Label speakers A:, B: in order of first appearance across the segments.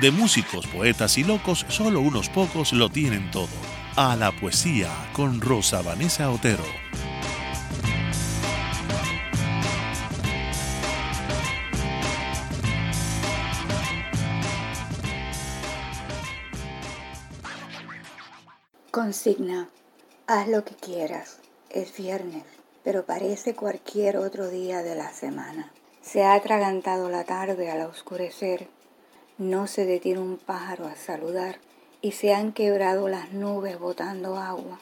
A: de músicos, poetas y locos, solo unos pocos lo tienen todo. A la poesía con Rosa Vanessa Otero.
B: Consigna, haz lo que quieras. Es viernes, pero parece cualquier otro día de la semana. Se ha atragantado la tarde al oscurecer. No se detiene un pájaro a saludar y se han quebrado las nubes botando agua.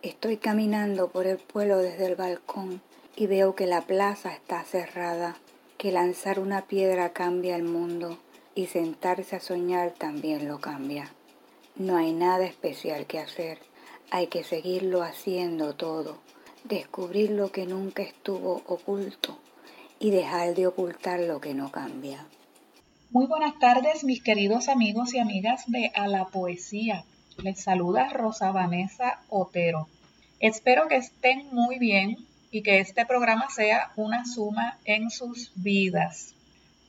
B: Estoy caminando por el pueblo desde el balcón y veo que la plaza está cerrada, que lanzar una piedra cambia el mundo y sentarse a soñar también lo cambia. No hay nada especial que hacer, hay que seguirlo haciendo todo, descubrir lo que nunca estuvo oculto y dejar de ocultar lo que no cambia.
C: Muy buenas tardes, mis queridos amigos y amigas de A la Poesía. Les saluda Rosa Vanessa Otero. Espero que estén muy bien y que este programa sea una suma en sus vidas.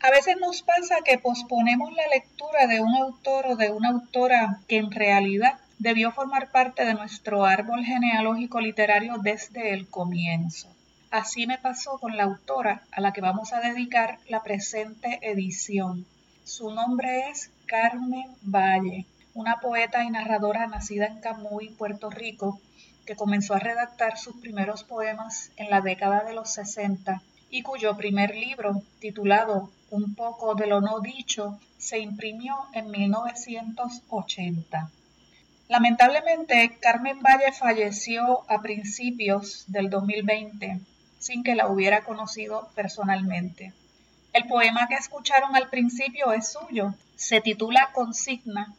C: A veces nos pasa que posponemos la lectura de un autor o de una autora que en realidad debió formar parte de nuestro árbol genealógico literario desde el comienzo. Así me pasó con la autora a la que vamos a dedicar la presente edición. Su nombre es Carmen Valle, una poeta y narradora nacida en Camuy, Puerto Rico, que comenzó a redactar sus primeros poemas en la década de los 60 y cuyo primer libro, titulado Un poco de lo no dicho, se imprimió en 1980. Lamentablemente, Carmen Valle falleció a principios del 2020 sin que la hubiera conocido personalmente. El poema que escucharon al principio es suyo, se titula Consigna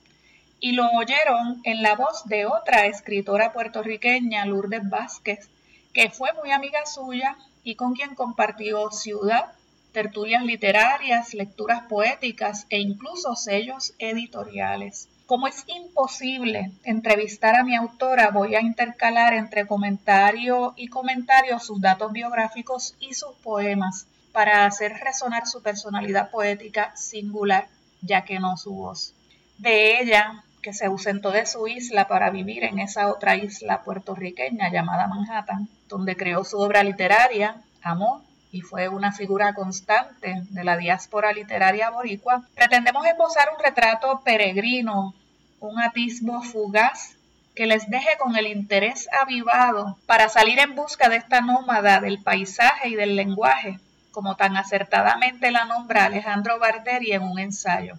C: y lo oyeron en la voz de otra escritora puertorriqueña, Lourdes Vázquez, que fue muy amiga suya y con quien compartió ciudad, tertulias literarias, lecturas poéticas e incluso sellos editoriales. Como es imposible entrevistar a mi autora, voy a intercalar entre comentario y comentario sus datos biográficos y sus poemas para hacer resonar su personalidad poética singular, ya que no su voz. De ella, que se ausentó de su isla para vivir en esa otra isla puertorriqueña llamada Manhattan, donde creó su obra literaria, Amor, y fue una figura constante de la diáspora literaria boricua, pretendemos esbozar un retrato peregrino, un atisbo fugaz que les deje con el interés avivado para salir en busca de esta nómada del paisaje y del lenguaje, como tan acertadamente la nombra Alejandro Barderi en un ensayo.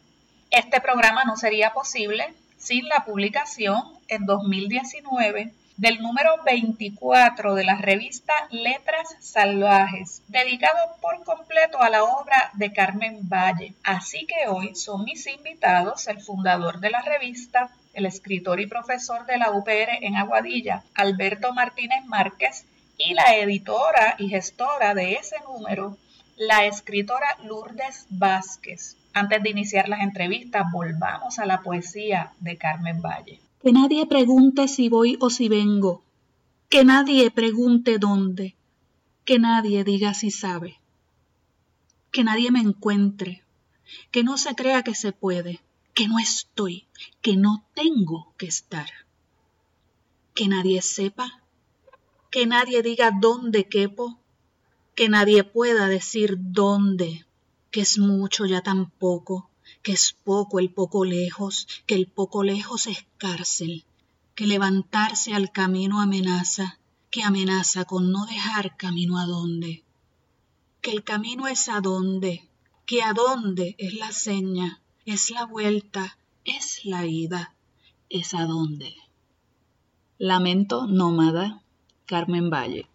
C: Este programa no sería posible sin la publicación en 2019 del número 24 de la revista Letras Salvajes, dedicado por completo a la obra de Carmen Valle. Así que hoy son mis invitados el fundador de la revista, el escritor y profesor de la UPR en Aguadilla, Alberto Martínez Márquez, y la editora y gestora de ese número, la escritora Lourdes Vázquez. Antes de iniciar las entrevistas, volvamos a la poesía de Carmen Valle.
D: Que nadie pregunte si voy o si vengo. Que nadie pregunte dónde. Que nadie diga si sabe. Que nadie me encuentre. Que no se crea que se puede. Que no estoy. Que no tengo que estar. Que nadie sepa. Que nadie diga dónde quepo. Que nadie pueda decir dónde. Que es mucho ya tampoco que es poco el poco lejos, que el poco lejos es cárcel, que levantarse al camino amenaza, que amenaza con no dejar camino a dónde, que el camino es a dónde, que a dónde es la seña, es la vuelta, es la ida, es a dónde. Lamento nómada, Carmen Valle.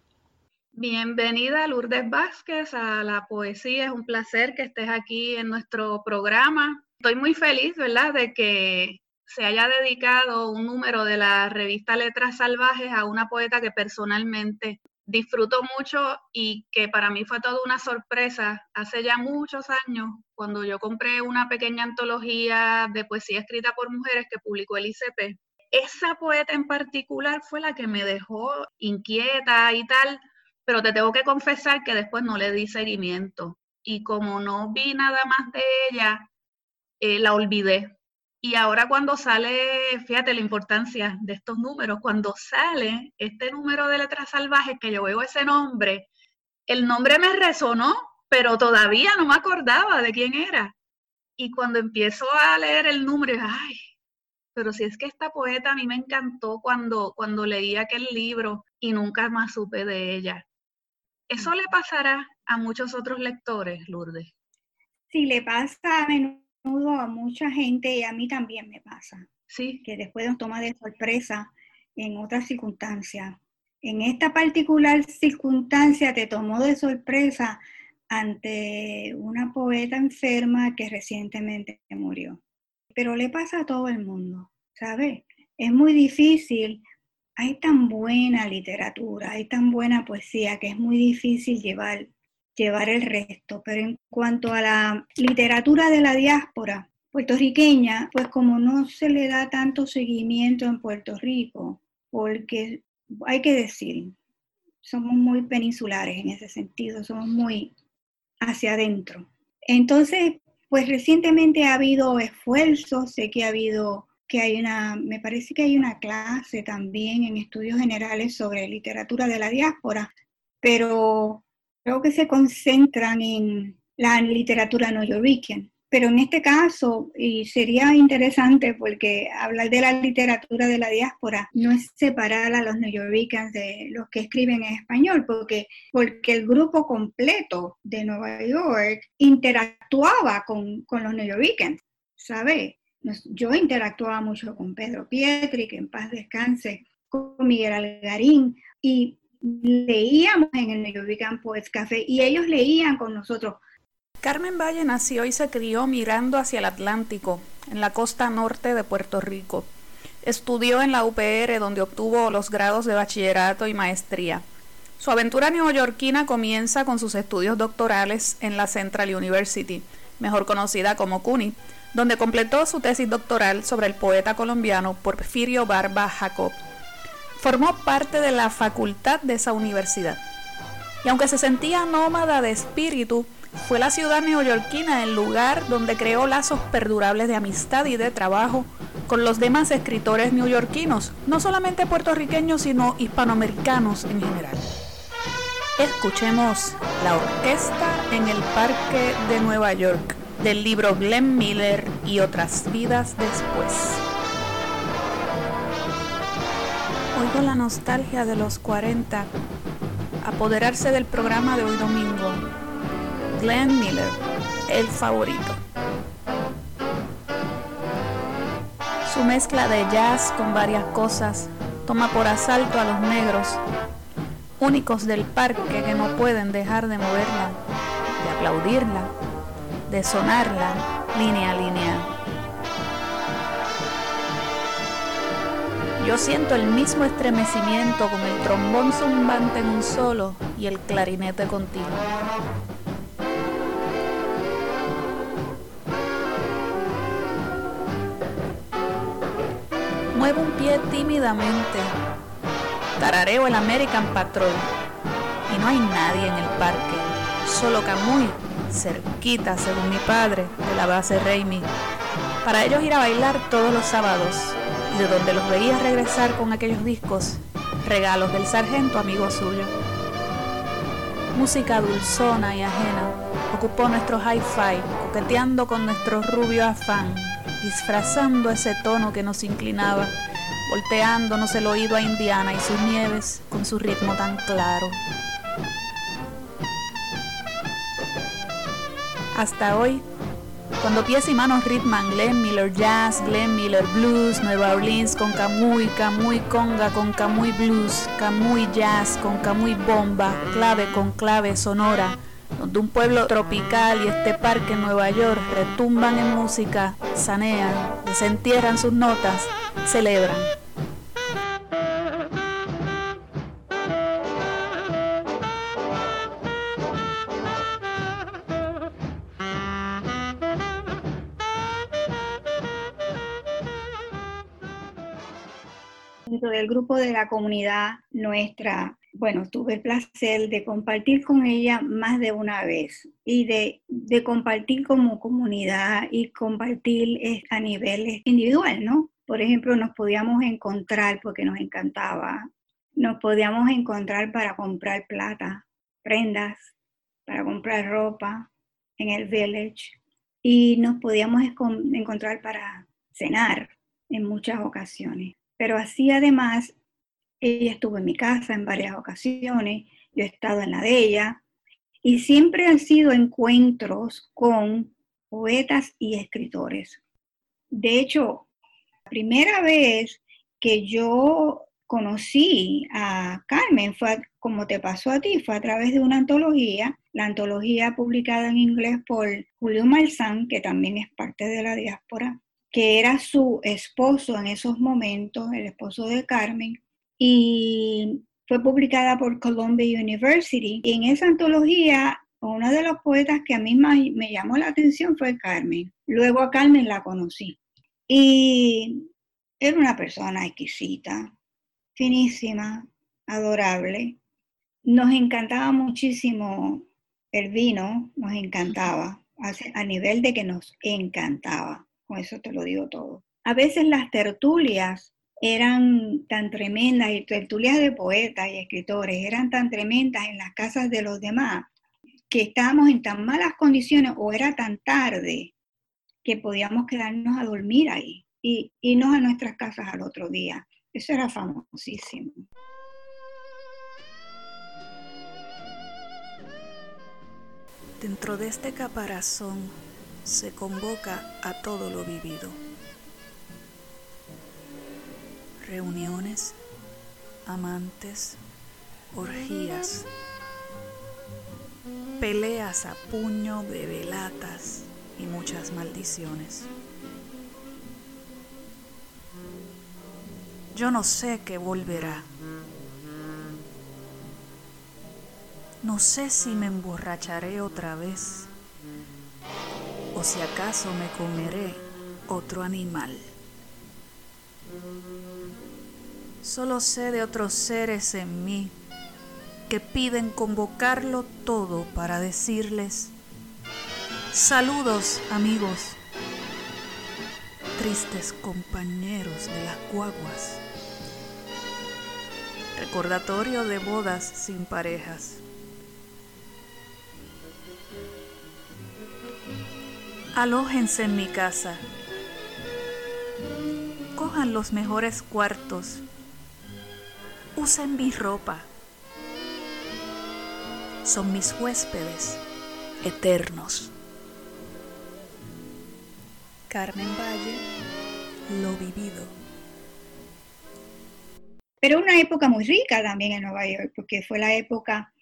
C: Bienvenida Lourdes Vázquez a la poesía. Es un placer que estés aquí en nuestro programa.
E: estoy muy feliz, ¿verdad?, de que se haya dedicado un número de la revista Letras Salvajes a una poeta que personalmente disfruto mucho y que para mí fue toda una sorpresa hace ya muchos años cuando yo compré una pequeña antología de poesía escrita por mujeres que publicó el ICP. Esa poeta en particular fue la que me dejó inquieta y tal, pero te tengo que confesar que después no le di seguimiento. Y como no vi nada más de ella, eh, la olvidé. Y ahora cuando sale, fíjate la importancia de estos números, cuando sale este número de letras salvajes, que yo veo ese nombre, el nombre me resonó, pero todavía no me acordaba de quién era. Y cuando empiezo a leer el número, ay, pero si es que esta poeta a mí me encantó cuando, cuando leí aquel libro y nunca más supe de ella. ¿Eso le pasará a muchos otros lectores, Lourdes?
F: Sí, le pasa a menudo a mucha gente y a mí también me pasa.
E: Sí.
F: Que después nos toma de sorpresa en otras circunstancias. En esta particular circunstancia te tomó de sorpresa ante una poeta enferma que recientemente murió. Pero le pasa a todo el mundo, ¿sabes? Es muy difícil hay tan buena literatura, hay tan buena poesía que es muy difícil llevar, llevar el resto. Pero en cuanto a la literatura de la diáspora puertorriqueña, pues como no se le da tanto seguimiento en Puerto Rico, porque hay que decir, somos muy peninsulares en ese sentido, somos muy hacia adentro. Entonces, pues recientemente ha habido esfuerzos, sé que ha habido que hay una, me parece que hay una clase también en estudios generales sobre literatura de la diáspora, pero creo que se concentran en la literatura neoyorquiana. Pero en este caso, y sería interesante porque hablar de la literatura de la diáspora no es separar a los neoyorquinos de los que escriben en español, porque, porque el grupo completo de Nueva York interactuaba con, con los neoyorquinos, ¿sabes? Yo interactuaba mucho con Pedro Pietri, que en paz descanse, con Miguel Algarín, y leíamos en el Neovican Poets Café y ellos leían con nosotros.
C: Carmen Valle nació y se crió mirando hacia el Atlántico, en la costa norte de Puerto Rico. Estudió en la UPR, donde obtuvo los grados de bachillerato y maestría. Su aventura neoyorquina comienza con sus estudios doctorales en la Central University, mejor conocida como CUNY, donde completó su tesis doctoral sobre el poeta colombiano Porfirio Barba Jacob. Formó parte de la facultad de esa universidad. Y aunque se sentía nómada de espíritu, fue la ciudad neoyorquina el lugar donde creó lazos perdurables de amistad y de trabajo con los demás escritores neoyorquinos, no solamente puertorriqueños, sino hispanoamericanos en general. Escuchemos la orquesta en el Parque de Nueva York del libro Glenn Miller y otras vidas después. Oigo la nostalgia de los 40 apoderarse del programa de hoy domingo. Glenn Miller, el favorito. Su mezcla de jazz con varias cosas toma por asalto a los negros, únicos del parque que no pueden dejar de moverla, de aplaudirla de sonarla línea a línea. Yo siento el mismo estremecimiento con el trombón zumbante en un solo y el clarinete continuo. Muevo un pie tímidamente. Tarareo el American Patrol. Y no hay nadie en el parque, solo Camuy cerquita, según mi padre, de la base Raimi, para ellos ir a bailar todos los sábados y de donde los veía regresar con aquellos discos, regalos del sargento amigo suyo. Música dulzona y ajena ocupó nuestro hi-fi, coqueteando con nuestro rubio afán, disfrazando ese tono que nos inclinaba, volteándonos el oído a Indiana y sus nieves con su ritmo tan claro. Hasta hoy. Cuando pies y manos ritman Glenn Miller Jazz, Glenn Miller Blues, Nueva Orleans con Camuy, Camuy Conga con Camuy Blues, Camuy Jazz con Camuy Bomba, clave con clave sonora, donde un pueblo tropical y este parque en Nueva York retumban en música, sanean, desentierran sus notas, celebran.
F: Del grupo de la comunidad nuestra bueno, tuve el placer de compartir con ella más de una vez y de, compartir como comunidad y compartir a nivel individual, ¿no? Por ejemplo, nos podíamos encontrar porque nos encantaba, nos podíamos encontrar para comprar plata, prendas, para comprar ropa en el village y nos podíamos encontrar para cenar en muchas ocasiones. Pero así además ella estuvo en mi casa en varias ocasiones, yo he estado en la de ella, y siempre han sido encuentros con poetas y escritores. De hecho, la primera vez que yo conocí a Carmen fue, como te pasó a ti, fue a través de una antología, la antología publicada en inglés por Julio Malzán, que también es parte de la diáspora, que era su esposo en esos momentos, el esposo de Carmen, y fue publicada por Columbia University. Y en esa antología, uno de los poetas que a mí me llamó la atención fue Carmen. Luego a Carmen la conocí. Y era una persona exquisita, finísima, adorable. Nos encantaba muchísimo el vino, nos encantaba, a nivel de que nos encantaba. Con eso te lo digo todo. A veces las tertulias eran tan tremendas y tertulias de poetas y escritores eran tan tremendas en las casas de los demás que estábamos en tan malas condiciones o era tan tarde que podíamos quedarnos a dormir ahí y irnos a nuestras casas al otro día. Eso era famosísimo.
C: Dentro de este caparazón se convoca a todo lo vivido reuniones, amantes, orgías, peleas a puño, bebelatas y muchas maldiciones. Yo no sé qué volverá. No sé si me emborracharé otra vez o si acaso me comeré otro animal. Solo sé de otros seres en mí que piden convocarlo todo para decirles, saludos amigos, tristes compañeros de las guaguas, recordatorio de bodas sin parejas. Alójense en mi casa, cojan los mejores cuartos, usen mi ropa. Son mis huéspedes eternos. Carmen Valle, lo vivido.
F: Pero una época muy rica también en Nueva York, porque fue la época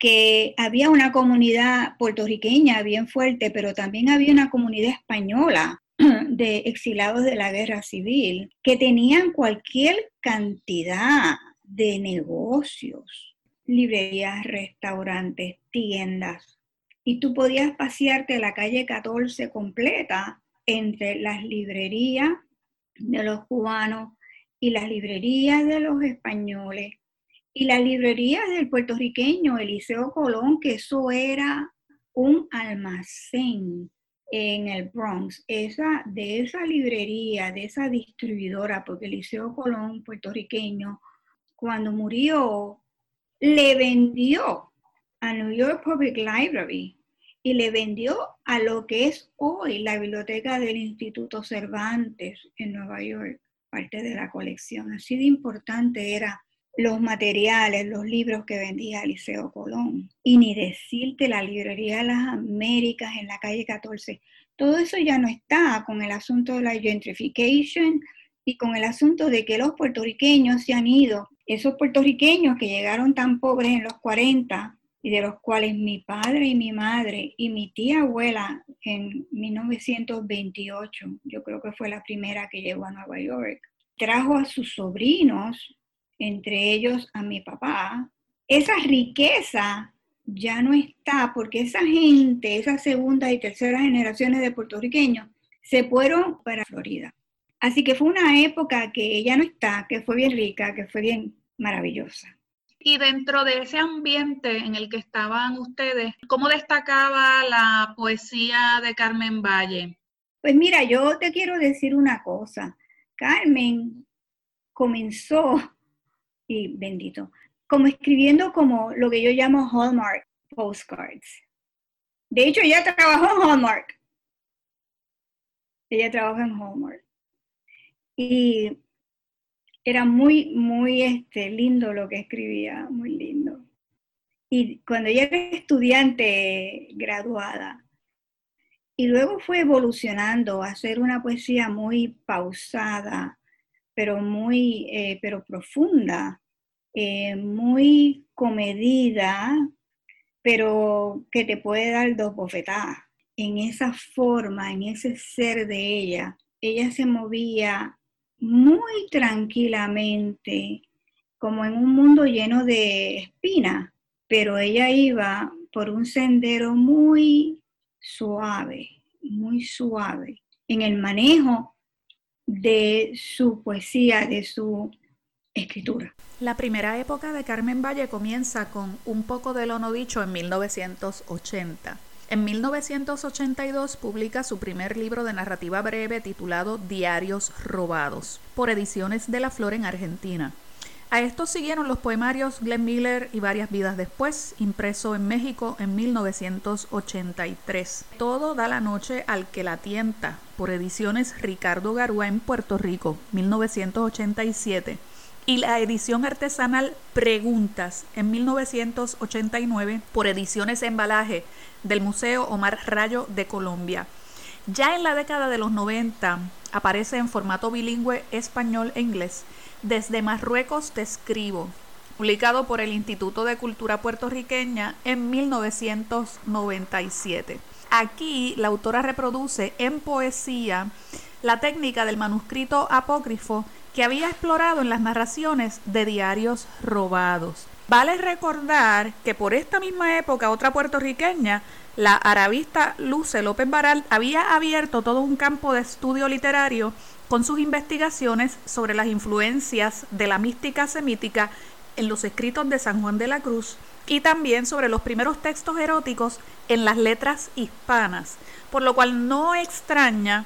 F: que había una comunidad puertorriqueña bien fuerte, pero también había una comunidad española de exilados de la guerra civil que tenían cualquier cantidad de negocios, librerías, restaurantes, tiendas. Y tú podías pasearte la calle 14 completa entre las librerías de los cubanos y las librerías de los españoles y las librerías del puertorriqueño Eliseo Colón, que eso era un almacén en el Bronx. Esa, de esa librería, de esa distribuidora, porque Eliseo Colón, puertorriqueño, cuando murió, le vendió a New York Public Library y le vendió a lo que es hoy la biblioteca del Instituto Cervantes en Nueva York, parte de la colección. Así de importante era los materiales, los libros que vendía Liceo Colón. Y ni decirte la librería de las Américas en la calle 14. Todo eso ya no está con el asunto de la gentrification y con el asunto de que los puertorriqueños se han ido esos puertorriqueños que llegaron tan pobres en los 40 y de los cuales mi padre y mi madre y mi tía abuela en 1928, yo creo que fue la primera que llegó a Nueva York, trajo a sus sobrinos, entre ellos a mi papá, esa riqueza ya no está porque esa gente, esas segunda y tercera generaciones de puertorriqueños, se fueron para Florida. Así que fue una época que ella no está, que fue bien rica, que fue bien maravillosa.
C: Y dentro de ese ambiente en el que estaban ustedes, ¿cómo destacaba la poesía de Carmen Valle?
F: Pues mira, yo te quiero decir una cosa. Carmen comenzó, y bendito, como escribiendo como lo que yo llamo Hallmark postcards. De hecho, ella trabajó en Hallmark. Ella trabajó en Hallmark. Y era muy, muy este, lindo lo que escribía, muy lindo. Y cuando ella era estudiante graduada, y luego fue evolucionando a hacer una poesía muy pausada, pero muy, eh, pero profunda, eh, muy comedida, pero que te puede dar dos bofetadas. En esa forma, en ese ser de ella, ella se movía muy tranquilamente, como en un mundo lleno de espinas, pero ella iba por un sendero muy suave, muy suave, en el manejo de su poesía, de su escritura.
C: La primera época de Carmen Valle comienza con Un poco de lo no dicho en 1980. En 1982 publica su primer libro de narrativa breve titulado Diarios Robados, por Ediciones de la Flor en Argentina. A esto siguieron los poemarios Glenn Miller y Varias Vidas Después, impreso en México en 1983. Todo da la noche al que la tienta, por ediciones Ricardo Garúa en Puerto Rico, 1987 y la edición artesanal Preguntas en 1989 por Ediciones Embalaje del Museo Omar Rayo de Colombia. Ya en la década de los 90 aparece en formato bilingüe español e inglés Desde Marruecos te escribo, publicado por el Instituto de Cultura Puertorriqueña en 1997. Aquí la autora reproduce en poesía la técnica del manuscrito apócrifo que había explorado en las narraciones de diarios robados. Vale recordar que por esta misma época otra puertorriqueña, la arabista Luce López Baral, había abierto todo un campo de estudio literario con sus investigaciones sobre las influencias de la mística semítica en los escritos de San Juan de la Cruz y también sobre los primeros textos eróticos en las letras hispanas, por lo cual no extraña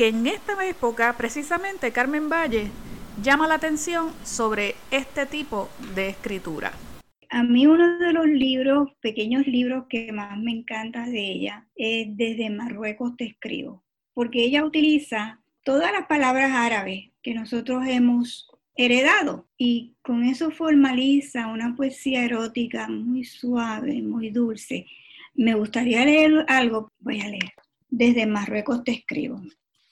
C: que en esta época precisamente Carmen Valle llama la atención sobre este tipo de escritura.
F: A mí uno de los libros, pequeños libros que más me encanta de ella es Desde Marruecos te escribo, porque ella utiliza todas las palabras árabes que nosotros hemos heredado y con eso formaliza una poesía erótica muy suave, muy dulce. Me gustaría leer algo, voy a leer. Desde Marruecos te escribo.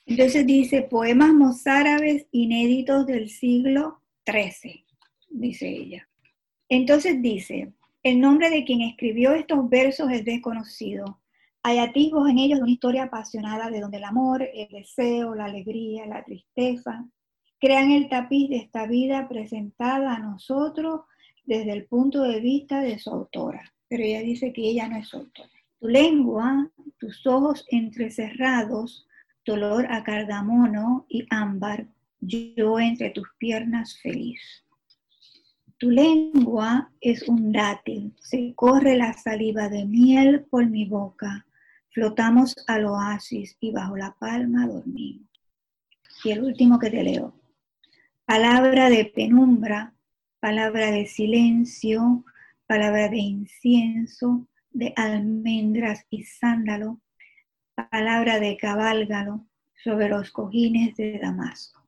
F: Entonces dice poemas mozárabes inéditos del siglo XIII, dice ella. Entonces dice, el nombre de quien escribió estos versos es desconocido. Hay atisbos en ellos de una historia apasionada de donde el amor, el deseo, la alegría, la tristeza crean el tapiz de esta vida presentada a nosotros desde el punto de vista de su autora. Pero ella dice que ella no es autora. Tu lengua, tus ojos entrecerrados, dolor a cardamono y ámbar, yo entre tus piernas feliz. Tu lengua es un dátil, se corre la saliva de miel por mi boca, flotamos al oasis y bajo la palma dormimos. Y el último que te leo. Palabra de penumbra, palabra de silencio, palabra de incienso, de almendras y sándalo, palabra de cabálgalo sobre los cojines de Damasco.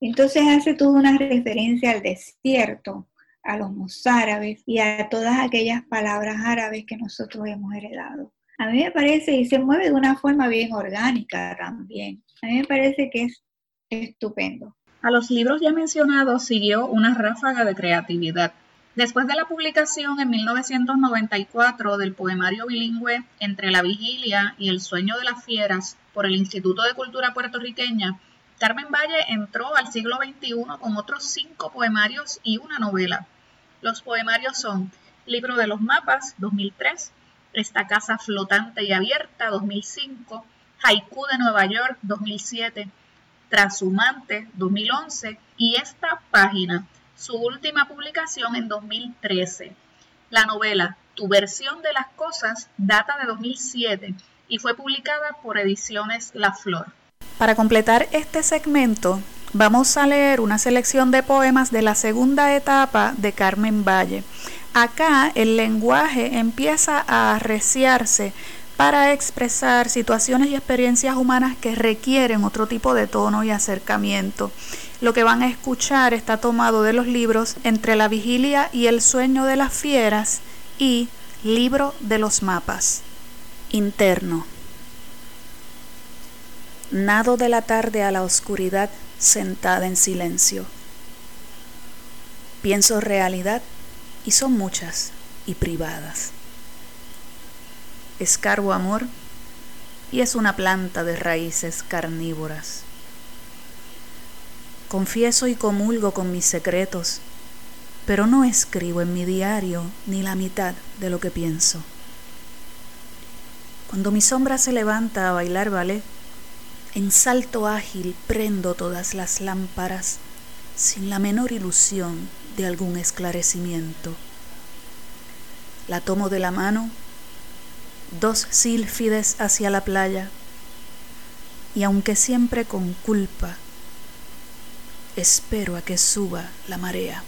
F: Entonces hace toda una referencia al desierto, a los mozárabes y a todas aquellas palabras árabes que nosotros hemos heredado. A mí me parece, y se mueve de una forma bien orgánica también, a mí me parece que es estupendo.
C: A los libros ya mencionados siguió una ráfaga de creatividad.
G: Después de la publicación en 1994 del poemario bilingüe Entre la vigilia y el sueño de las fieras por el Instituto de Cultura puertorriqueña, Carmen Valle entró al siglo XXI con otros cinco poemarios y una novela. Los poemarios son Libro de los Mapas, 2003, Esta Casa Flotante y Abierta, 2005, Haiku de Nueva York, 2007, Trashumante, 2011 y Esta Página, su última publicación en 2013. La novela Tu versión de las cosas data de 2007 y fue publicada por Ediciones La Flor.
C: Para completar este segmento, vamos a leer una selección de poemas de la segunda etapa de Carmen Valle. Acá el lenguaje empieza a arreciarse para expresar situaciones y experiencias humanas que requieren otro tipo de tono y acercamiento. Lo que van a escuchar está tomado de los libros Entre la vigilia y el sueño de las fieras y Libro de los mapas. Interno. Nado de la tarde a la oscuridad sentada en silencio. Pienso realidad y son muchas y privadas. Escarbo amor y es una planta de raíces carnívoras. Confieso y comulgo con mis secretos, pero no escribo en mi diario ni la mitad de lo que pienso. Cuando mi sombra se levanta a bailar ballet, en salto ágil prendo todas las lámparas sin la menor ilusión de algún esclarecimiento. La tomo de la mano, dos sílfides hacia la playa, y aunque siempre con culpa, espero a que suba la marea.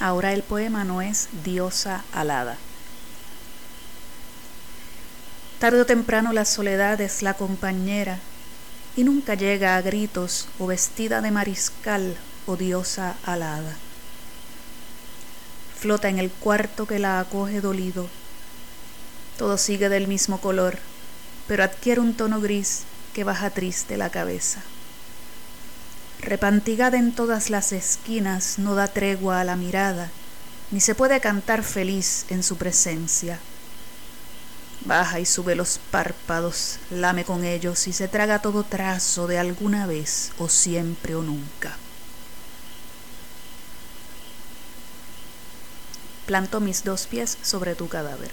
C: Ahora el poema no es diosa alada. Tarde o temprano la soledad es la compañera y nunca llega a gritos o vestida de mariscal o diosa alada. Flota en el cuarto que la acoge dolido. Todo sigue del mismo color, pero adquiere un tono gris que baja triste la cabeza repantigada en todas las esquinas, no da tregua a la mirada, ni se puede cantar feliz en su presencia. Baja y sube los párpados, lame con ellos y se traga todo trazo de alguna vez o siempre o nunca. Planto mis dos pies sobre tu cadáver.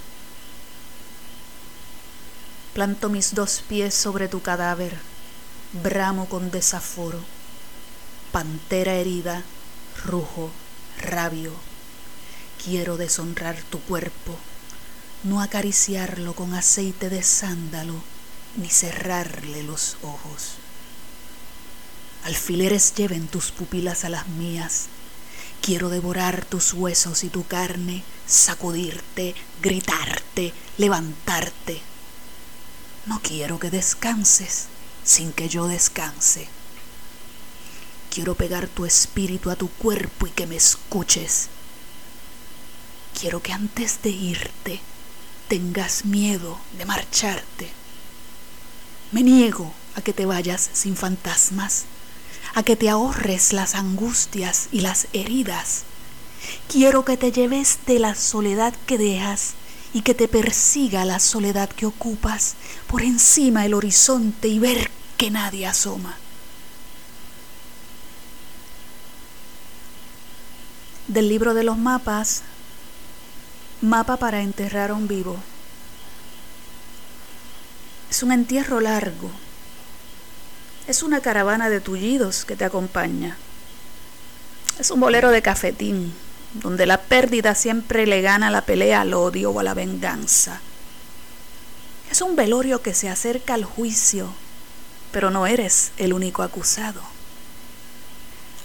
C: Planto mis dos pies sobre tu cadáver, bramo con desaforo pantera herida, rujo, rabio. Quiero deshonrar tu cuerpo, no acariciarlo con aceite de sándalo, ni cerrarle los ojos. Alfileres lleven tus pupilas a las mías. Quiero devorar tus huesos y tu carne, sacudirte, gritarte, levantarte. No quiero que descanses sin que yo descanse. Quiero pegar tu espíritu a tu cuerpo y que me escuches. Quiero que antes de irte tengas miedo de marcharte. Me niego a que te vayas sin fantasmas, a que te ahorres las angustias y las heridas. Quiero que te lleves de la soledad que dejas y que te persiga la soledad que ocupas por encima del horizonte y ver que nadie asoma. Del libro de los mapas, Mapa para enterrar a un vivo. Es un entierro largo. Es una caravana de tullidos que te acompaña. Es un bolero de cafetín, donde la pérdida siempre le gana la pelea al odio o a la venganza. Es un velorio que se acerca al juicio, pero no eres el único acusado.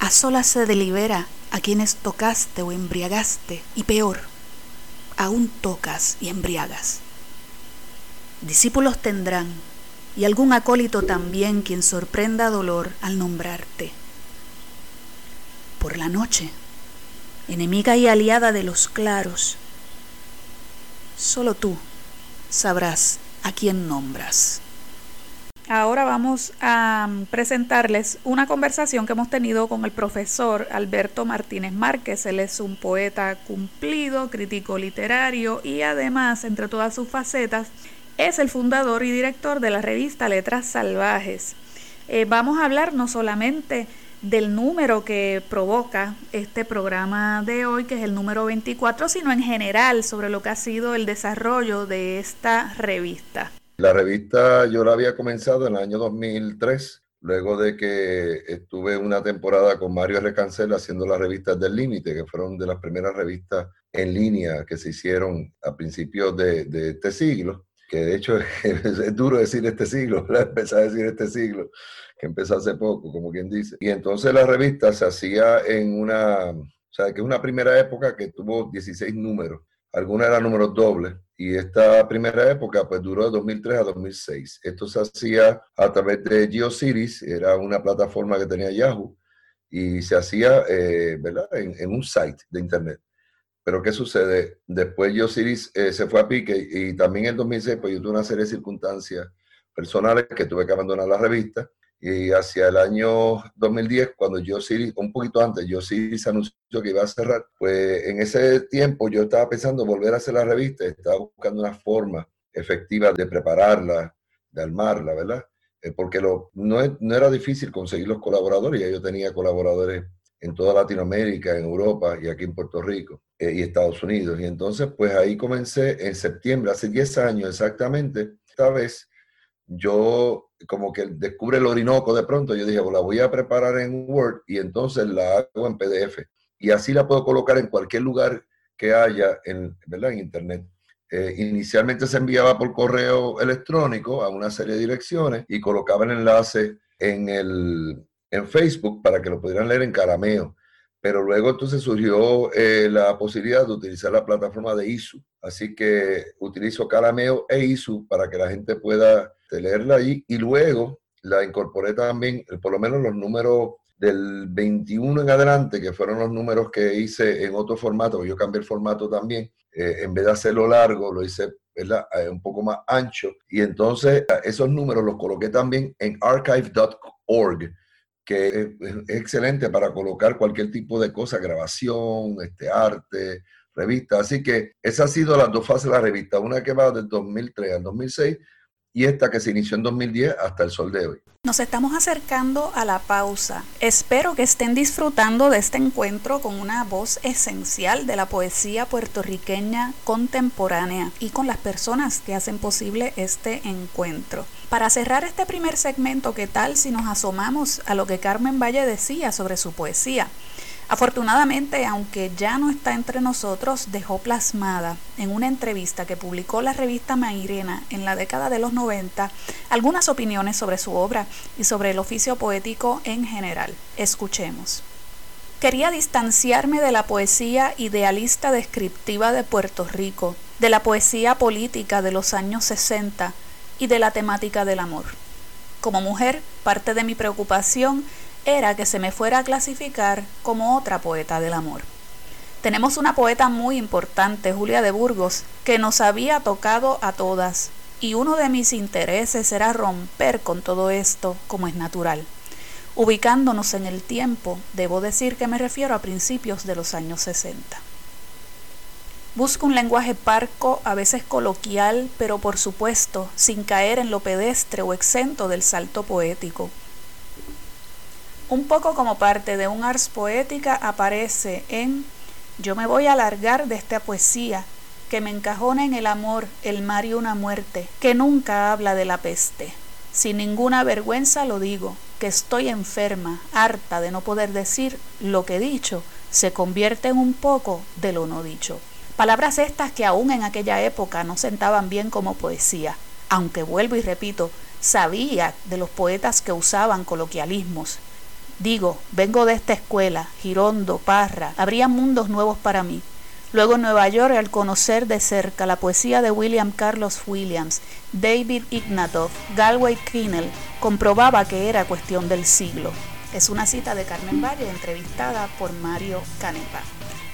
C: A solas se delibera a quienes tocaste o embriagaste, y peor, aún tocas y embriagas. Discípulos tendrán, y algún acólito también quien sorprenda dolor al nombrarte. Por la noche, enemiga y aliada de los claros, solo tú sabrás a quién nombras. Ahora vamos a mm, presentarles una conversación que hemos tenido con el profesor Alberto Martínez Márquez. Él es un poeta cumplido, crítico literario y además, entre todas sus facetas, es el fundador y director de la revista Letras Salvajes. Eh, vamos a hablar no solamente del número que provoca este programa de hoy, que es el número 24, sino en general sobre lo que ha sido el desarrollo de esta revista.
H: La revista yo la había comenzado en el año 2003, luego de que estuve una temporada con Mario Recancel haciendo las revistas del Límite, que fueron de las primeras revistas en línea que se hicieron a principios de, este siglo, que de hecho es, duro decir este siglo, empezar a decir este siglo, que empezó hace poco, como quien dice. Y entonces la revista se hacía en una, o sea, que es una primera época que tuvo 16 números, algunas eran números dobles y esta primera época pues duró de 2003 a 2006. Esto se hacía a través de GeoCities, era una plataforma que tenía Yahoo, y se hacía eh, ¿verdad? En, un site de internet. Pero ¿qué sucede? Después GeoCities eh, se fue a pique y también en 2006 pues yo tuve una serie de circunstancias personales que tuve que abandonar la revista y hacia el año 2010, cuando yo sí, un poquito antes, yo sí se anunció que iba a cerrar, pues en ese tiempo yo estaba pensando volver a hacer la revista, estaba buscando una forma efectiva de prepararla, de armarla, ¿verdad? Eh, porque lo, no, no, era difícil conseguir los colaboradores, ya yo tenía colaboradores en toda Latinoamérica, en Europa y aquí en Puerto Rico eh, y Estados Unidos. Y entonces, pues ahí comencé en septiembre, hace 10 años exactamente, esta vez yo como que descubre el Orinoco de pronto, yo dije, pues la voy a preparar en Word y entonces la hago en PDF. Y así la puedo colocar en cualquier lugar que haya en, ¿verdad? en Internet. Eh, inicialmente se enviaba por correo electrónico a una serie de direcciones y colocaba el enlace en, el, en Facebook para que lo pudieran leer en carameo. Pero luego entonces surgió eh, la posibilidad de utilizar la plataforma de ISU. Así que utilizo Carameo e ISU para que la gente pueda leerla ahí. Y luego la incorporé también, por lo menos los números del 21 en adelante, que fueron los números que hice en otro formato, yo cambié el formato también, eh, en vez de hacerlo largo, lo hice eh, un poco más ancho. Y entonces esos números los coloqué también en archive.org que es, excelente para colocar cualquier tipo de cosa, grabación, este, arte, revista. Así que esa ha sido las dos fases de la revista, una que va del 2003 al 2006 y esta que se inició en 2010 hasta el sol de hoy.
C: Nos estamos acercando a la pausa. Espero que estén disfrutando de este encuentro con una voz esencial de la poesía puertorriqueña contemporánea y con las personas que hacen posible este encuentro. Para cerrar este primer segmento, ¿qué tal si nos asomamos a lo que Carmen Valle decía sobre su poesía? Afortunadamente, aunque ya no está entre nosotros, dejó plasmada en una entrevista que publicó la revista Mairena en la década de los 90 algunas opiniones sobre su obra y sobre el oficio poético en general. Escuchemos. Quería distanciarme de la poesía idealista descriptiva de Puerto Rico, de la poesía política de los años 60 y de la temática del amor. Como mujer, parte de mi preocupación era que se me fuera a clasificar como otra poeta del amor. Tenemos una poeta muy importante, Julia de Burgos, que nos había tocado a todas, y uno de mis intereses era romper con todo esto como es natural. Ubicándonos en el tiempo, debo decir que me refiero a principios de los años 60. Busco un lenguaje parco, a veces coloquial, pero por supuesto sin caer en lo pedestre o exento del salto poético un poco como parte de un ars poética aparece en Yo me voy a alargar de esta poesía que me encajona en el amor, el mar y una muerte, que nunca habla de la peste. Sin ninguna vergüenza lo digo, que estoy enferma, harta de no poder decir lo que he dicho, se convierte en un poco de lo no dicho. Palabras estas que aún en aquella época no sentaban bien como poesía, aunque vuelvo y repito, sabía de los poetas que usaban coloquialismos, Digo, vengo de esta escuela, Girondo, Parra, habría mundos nuevos para mí. Luego en Nueva York, al conocer de cerca la poesía de William Carlos Williams, David Ignatov, Galway Kinnell, comprobaba que era cuestión del siglo. Es una cita de Carmen Valle entrevistada por Mario Canepa.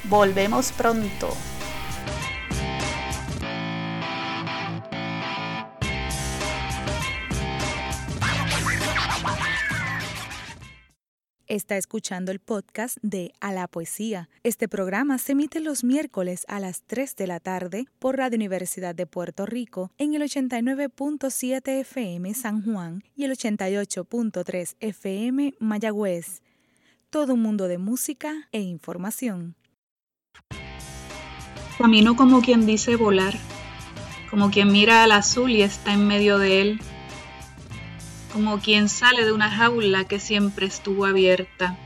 C: Volvemos pronto.
I: Está escuchando el podcast de A la Poesía. Este programa se emite los miércoles a las 3 de la tarde por Radio Universidad de Puerto Rico en el 89.7 FM San Juan y el 88.3 FM Mayagüez. Todo un mundo de música e información.
C: Camino como quien dice volar, como quien mira al azul y está en medio de él como quien sale de una jaula que siempre estuvo abierta.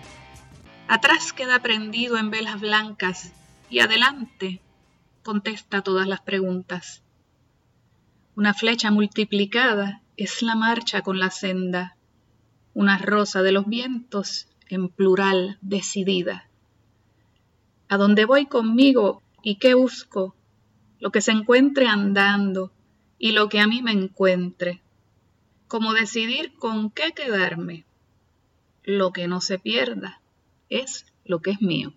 C: Atrás queda prendido en velas blancas y adelante contesta todas las preguntas. Una flecha multiplicada es la marcha con la senda, una rosa de los vientos en plural decidida. A dónde voy conmigo y qué busco, lo que se encuentre andando y lo que a mí me encuentre como decidir con qué quedarme. Lo que no se pierda es lo que es mío.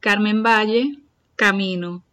C: Carmen Valle, Camino.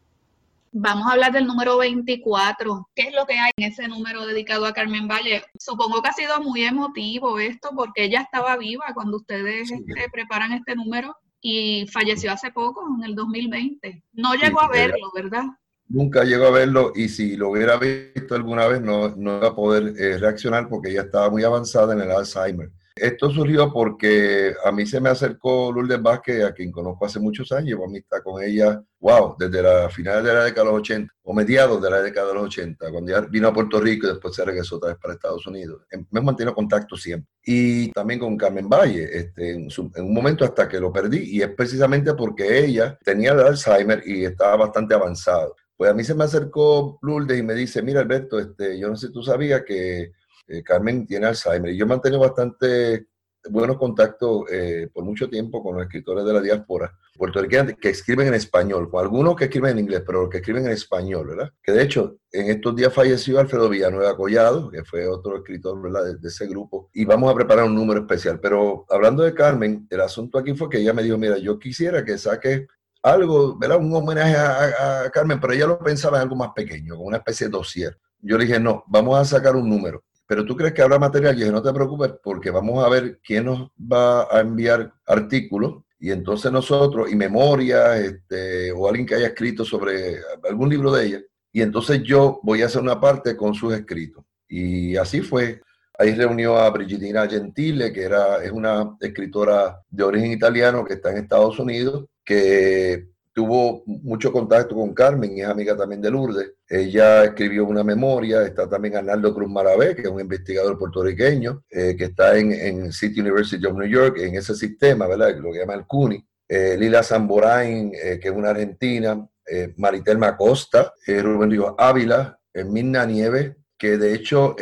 G: Vamos a hablar del número 24. ¿Qué es lo que hay en ese número dedicado a Carmen Valle? Supongo que ha sido muy emotivo esto porque ella estaba viva cuando ustedes este, preparan este número y falleció hace poco, en el 2020. No llegó a verlo, ¿verdad?
H: Nunca llegó a verlo y si lo hubiera visto alguna vez no, no iba a poder eh, reaccionar porque ella estaba muy avanzada en el Alzheimer. Esto surgió porque a mí se me acercó Lourdes Vázquez, a quien conozco hace muchos años, llevo amistad con ella, wow, desde la final de la década de los 80, o mediados de la década de los 80, cuando ya vino a Puerto Rico y después se regresó otra vez para Estados Unidos. Em, me he mantenido contacto siempre. Y también con Carmen Valle, este, en, en, un momento hasta que lo perdí, y es precisamente porque ella tenía el Alzheimer y estaba bastante avanzado. Pues a mí se me acercó Lourdes y me dice, mira Alberto, este, yo no sé si tú sabías que eh, Carmen tiene Alzheimer. Y yo he mantenido bastante buenos contactos eh, por mucho tiempo con los escritores de la diáspora puertorriqueña que escriben en español, con algunos que escriben en inglés, pero los que escriben en español, ¿verdad? Que de hecho, en estos días falleció Alfredo Villanueva Collado, que fue otro escritor, ¿verdad?, de, de, ese grupo, y vamos a preparar un número especial. Pero hablando de Carmen, el asunto aquí fue que ella me dijo, mira, yo quisiera que saque algo, ¿verdad? Un homenaje a, Carmen, pero ella lo pensaba en algo más pequeño, como una especie de dossier. Yo le dije, no, vamos a sacar un número. Pero tú crees que habrá material, y dije, no te preocupes, porque vamos a ver quién nos va a enviar artículos y entonces nosotros, y memoria, este, o alguien que haya escrito sobre algún libro de ella, y entonces yo voy a hacer una parte con sus escritos. Y así fue. Ahí reunió a Brigitina Gentile, que era, es una escritora de origen italiano que está en Estados Unidos, que tuvo mucho contacto con Carmen es amiga también de Lourdes. Ella escribió una memoria, está también Arnaldo Cruz Maravé, que es un investigador puertorriqueño, eh, que está en, en, City University of New York, en ese sistema, ¿verdad? Lo que llama el CUNY. Eh, Lila Zamborain, eh, que es una argentina, eh, Maritelma Costa, Rubén Río Ávila, Mirna Nieves, que de hecho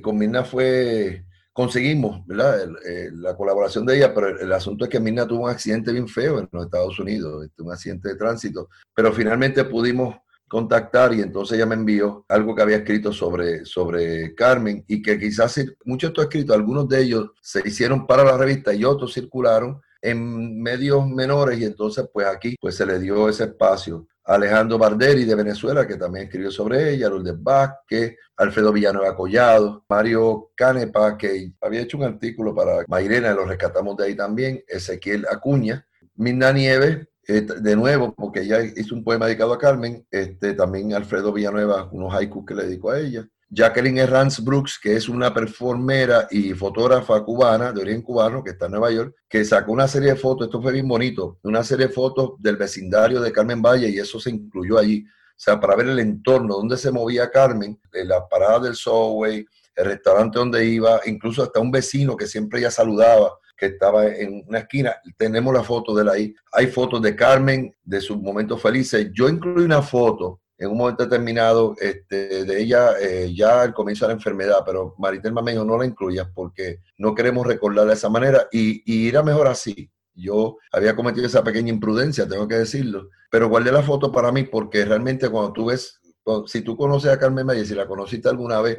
H: con Mirna fue conseguimos ¿verdad? Eh, la colaboración de ella, pero el, asunto es que Mirna tuvo un accidente bien feo en los Estados Unidos, este, un accidente de tránsito, pero finalmente pudimos contactar y entonces ella me envió algo que había escrito sobre, sobre Carmen y que quizás muchos de estos escritos, algunos de ellos se hicieron para la revista y otros circularon en medios menores y entonces pues aquí pues se le dio ese espacio Alejandro Barderi de Venezuela, que también escribió sobre ella, Lourdes Vázquez, Alfredo Villanueva Collado, Mario Canepa, que había hecho un artículo para Mairena, lo rescatamos de ahí también, Ezequiel Acuña, Mirna Nieves, eh, de nuevo, porque ella hizo un poema dedicado a Carmen, este, también Alfredo Villanueva, unos haikus que le dedicó a ella, Jacqueline Herranz Brooks, que es una performera y fotógrafa cubana, de origen cubano, que está en Nueva York, que sacó una serie de fotos, esto fue bien bonito, una serie de fotos del vecindario de Carmen Valle y eso se incluyó allí. O sea, para ver el entorno, donde se movía Carmen, la parada del subway, el restaurante donde iba, incluso hasta un vecino que siempre ella saludaba, que estaba en una esquina. Tenemos la foto de él ahí. Hay fotos de Carmen, de sus momentos felices. Yo incluí una foto en un momento determinado este, de ella eh, ya al comienzo de la enfermedad, pero Maritelma me dijo no la incluyas porque no queremos recordarla de esa manera y, y irá mejor así. Yo había cometido esa pequeña imprudencia, tengo que decirlo, pero guardé la foto para mí porque realmente cuando tú ves, si tú conoces a Carmen Mayer, si la conociste alguna vez,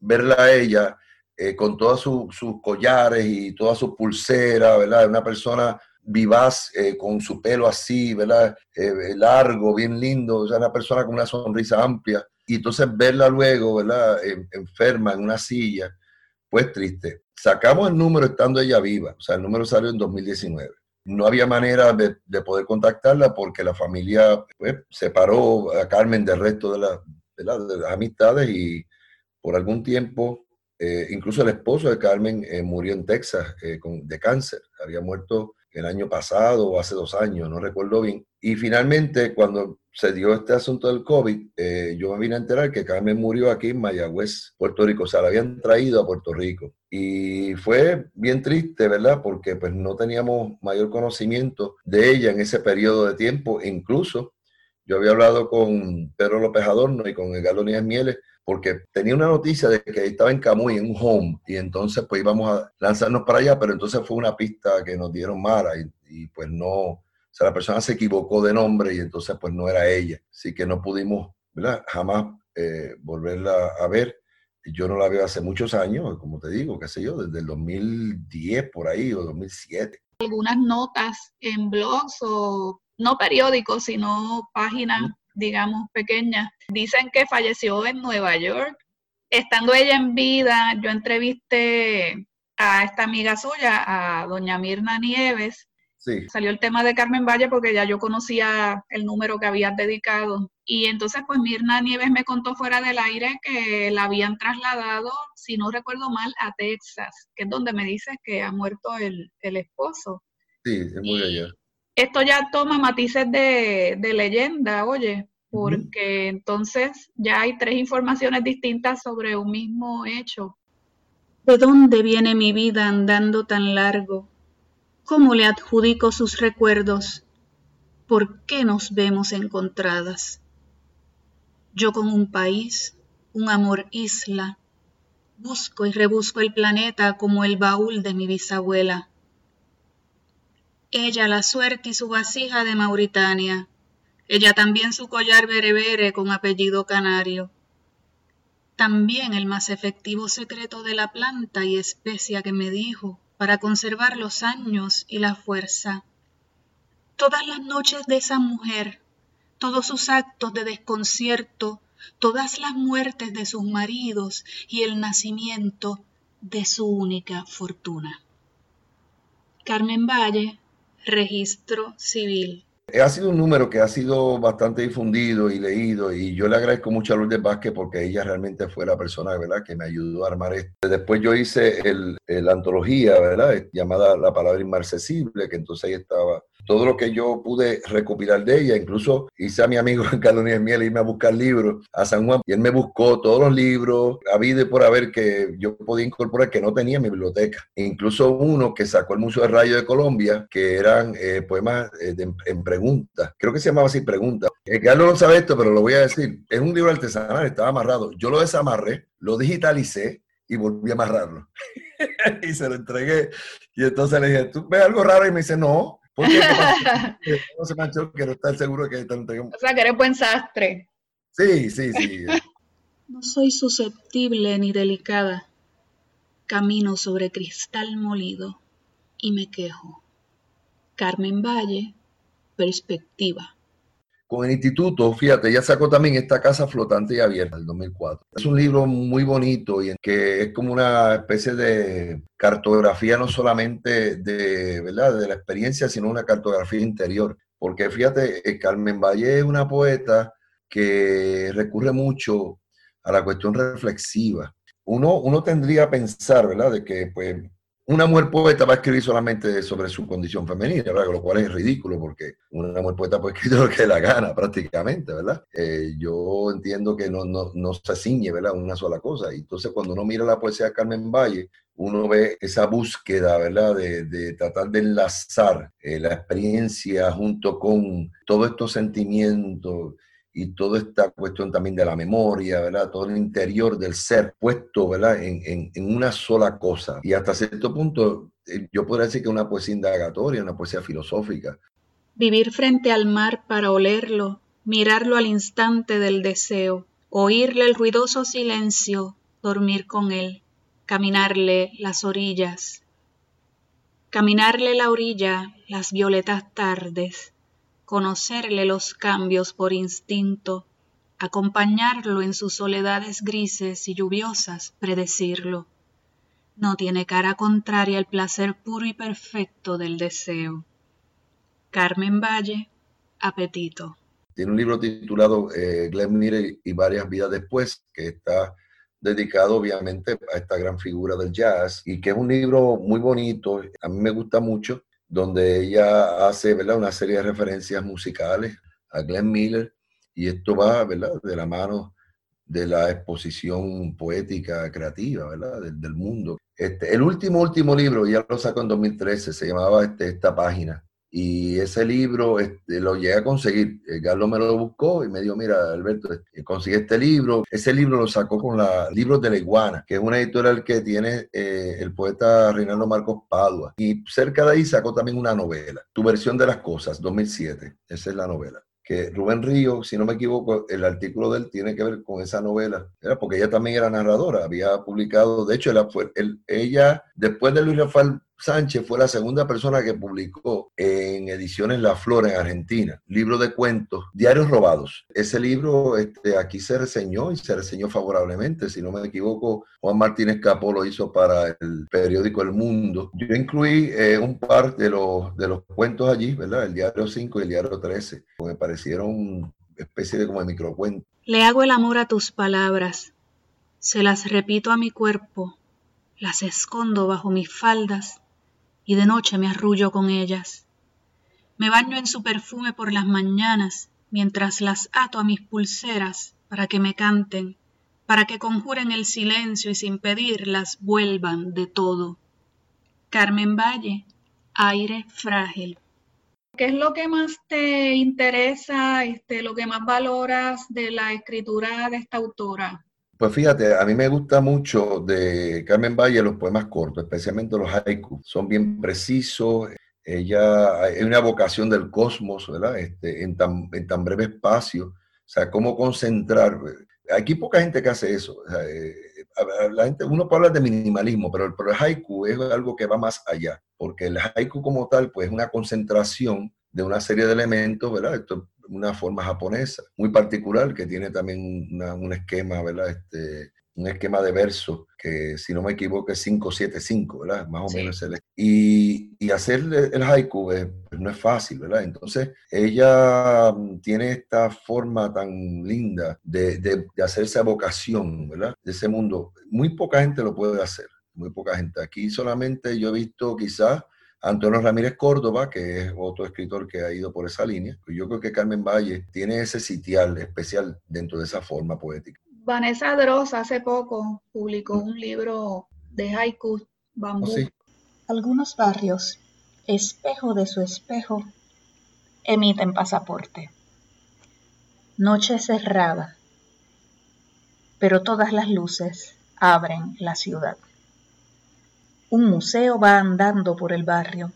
H: verla a ella eh, con todos sus collares y todas sus pulseras, ¿verdad? Una persona vivaz, eh, con su pelo así, ¿verdad? Eh, largo, bien lindo, o sea, una persona con una sonrisa amplia. Y entonces verla luego, ¿verdad? enferma en una silla, pues triste. Sacamos el número estando ella viva, o sea, el número salió en 2019. No había manera de, poder contactarla porque la familia pues, separó a Carmen del resto de, las amistades y por algún tiempo, eh, incluso el esposo de Carmen eh, murió en Texas eh, con, de cáncer. Había muerto el año pasado o hace dos años, no recuerdo bien. Y finalmente, cuando se dio este asunto del COVID, eh, yo me vine a enterar que Carmen murió aquí en Mayagüez, Puerto Rico. O sea, la habían traído a Puerto Rico. Y fue bien triste, ¿verdad? Porque pues no teníamos mayor conocimiento de ella en ese periodo de tiempo. incluso yo había hablado con Pedro López Adorno y con Edgardo Níez Mieles porque tenía una noticia de que estaba en Camuy, en un home, y entonces pues íbamos a lanzarnos para allá, pero entonces fue una pista que nos dieron mala y, pues no, o sea, la persona se equivocó de nombre y entonces pues no era ella, así que no pudimos, ¿verdad? Jamás eh, volverla a ver. Yo no la veo hace muchos años, como te digo, qué sé yo, desde el 2010 por ahí o 2007.
C: Algunas notas en blogs o no periódicos, sino páginas digamos, pequeña. Dicen que falleció en Nueva York. Estando ella en vida, yo entrevisté a esta amiga suya, a doña Mirna Nieves. Sí. Salió el tema de Carmen Valle porque ya yo conocía el número que había dedicado. Y entonces, pues Mirna Nieves me contó fuera del aire que la habían trasladado, si no recuerdo mal, a Texas, que es donde me dices que ha muerto el, esposo.
H: Sí, es muy allá
C: esto ya toma matices de, leyenda, oye, porque entonces ya hay tres informaciones distintas sobre un mismo hecho. ¿De dónde viene mi vida andando tan largo? ¿Cómo le adjudico sus recuerdos? ¿Por qué nos vemos encontradas? Yo con un país, un amor isla, busco y rebusco el planeta como el baúl de mi bisabuela ella la suerte y su vasija de Mauritania, ella también su collar berebere con apellido canario, también el más efectivo secreto de la planta y especia que me dijo para conservar los años y la fuerza. Todas las noches de esa mujer, todos sus actos de desconcierto, todas las muertes de sus maridos y el nacimiento de su única fortuna. Carmen Valle, registro civil.
H: Ha sido un número que ha sido bastante difundido y leído y yo le agradezco mucho a Lourdes Vázquez porque ella realmente fue la persona ¿verdad? que me ayudó a armar esto. Después yo hice la antología ¿verdad? llamada La Palabra Inmarcesible, que entonces ahí estaba todo lo que yo pude recopilar de ella, incluso hice a mi amigo Carlos Nieves Miel irme a buscar libros a San Juan y él me buscó todos los libros, habido por haber que yo podía incorporar que no tenía en mi biblioteca. incluso uno que sacó el Museo de Rayo de Colombia, que eran eh, poemas eh, en preguntas. Creo que se llamaba así Preguntas. Eh, Carlos no sabe esto, pero lo voy a decir. Es un libro artesanal, estaba amarrado. Yo lo desamarré, lo digitalicé y volví a amarrarlo. y se lo entregué. Y entonces le dije, ¿tú ves algo raro? Y me dice, no, no se manchó, quiero estar seguro que
C: O sea, que eres buen sastre.
H: Sí, sí, sí.
C: No soy susceptible ni delicada. Camino sobre cristal molido y me quejo. Carmen Valle, perspectiva
H: con el instituto, fíjate, ya sacó también esta casa flotante y abierta del 2004. Es un libro muy bonito y que es como una especie de cartografía no solamente de, ¿verdad? de la experiencia, sino una cartografía interior. Porque fíjate, eh, Carmen Valle es una poeta que recurre mucho a la cuestión reflexiva. Uno, uno tendría a pensar, ¿verdad?, de que pues una mujer poeta va a escribir solamente sobre su condición femenina, ¿verdad? lo cual es ridículo porque una mujer poeta puede escribir lo que la gana prácticamente, ¿verdad? Eh, yo entiendo que no, no, no, se ciñe, ¿verdad? Una sola cosa. Entonces cuando uno mira la poesía de Carmen Valle, uno ve esa búsqueda, ¿verdad? De, de tratar de enlazar eh, la experiencia junto con todos estos sentimientos y toda esta cuestión también de la memoria, ¿verdad? Todo el interior del ser puesto, ¿verdad? En, en, una sola cosa. Y hasta cierto punto, eh, yo podría decir que una poesía indagatoria, una poesía filosófica.
C: Vivir frente al mar para olerlo, mirarlo al instante del deseo, oírle el ruidoso silencio, dormir con él, caminarle las orillas, caminarle la orilla, las violetas tardes, conocerle los cambios por instinto, acompañarlo en sus soledades grises y lluviosas, predecirlo, no tiene cara contraria al placer puro y perfecto del deseo. Carmen Valle, Apetito.
H: Tiene un libro titulado eh, Glenn Miller y varias vidas después, que está dedicado obviamente a esta gran figura del jazz y que es un libro muy bonito, a mí me gusta mucho, donde ella hace una serie de referencias musicales a Glenn Miller y esto va de la mano de la exposición poética creativa. Del, mundo. Este, el último, último libro, ya lo sacó en 2013, se llamaba este, Esta página. Y ese libro este, lo llegué a conseguir. Carlos me lo buscó y me dijo, mira, Alberto, este, conseguí este libro. Ese libro lo sacó con la Libros de la Iguana, que es una editorial que tiene eh, el poeta Reinaldo Marcos Padua. Y cerca de ahí sacó también una novela, Tu versión de las cosas, 2007. Esa es la novela que Rubén Río, si no me equivoco, el artículo de él tiene que ver con esa novela, era porque ella también era narradora, había publicado, de hecho, ella, fue, ella después de Luis Rafael Sánchez fue la segunda persona que publicó en ediciones La Flor en Argentina, libro de cuentos, Diarios Robados. Ese libro este, aquí se reseñó y se reseñó favorablemente. Si no me equivoco, Juan Martínez Capó lo hizo para el periódico El Mundo. Yo incluí eh, un par de los, de los cuentos allí, ¿verdad? El Diario 5 y el Diario 13. Me parecieron especie de como de microcuentos.
C: Le hago el amor a tus palabras, se las repito a mi cuerpo, las escondo bajo mis faldas y de noche me arrullo con ellas. Me baño en su perfume por las mañanas, mientras las ato a mis pulseras para que me canten, para que conjuren el silencio y sin pedir las vuelvan de todo. Carmen Valle, aire frágil.
G: ¿Qué es lo que más te interesa, este, lo que más valoras de la escritura de esta autora?
H: Pues fíjate, a mí me gusta mucho de Carmen Valle los poemas cortos, especialmente los haikus. Son bien precisos. Ella hay una vocación del cosmos, ¿verdad? Este, en, tan, en tan breve espacio. O sea, cómo concentrar. Aquí poca gente que hace eso. Eh, la gente, uno puede hablar de minimalismo, pero el, pero el haiku es algo que va más allá, porque el haiku como tal, pues es una concentración de una serie de elementos, ¿verdad? Esto una forma japonesa muy particular que tiene también un esquema, ¿verdad? Este, un esquema de verso que, si no me equivoco, es 575, ¿verdad? Más o menos. El, y, y hacer el haiku pues, no es fácil, ¿verdad? Entonces, ella mm, tiene esta forma tan linda de, de, de hacer esa vocación, ¿verdad? De ese mundo. Muy poca gente lo puede hacer, muy poca gente. Aquí solamente yo he visto quizás Antonio Ramírez Córdoba, que es otro escritor que ha ido por esa línea. Yo creo que Carmen Valle tiene ese sitial especial dentro de esa forma poética.
G: Vanessa Dross hace poco publicó un libro de haiku, bambú.
C: Oh, Algunos barrios, espejo de su espejo, emiten pasaporte. Noche cerrada, pero todas las luces abren la ciudad. Un museo va andando por el barrio.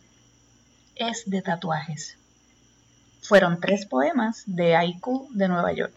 C: Es de tatuajes. Fueron tres poemas de Haiku de Nueva York.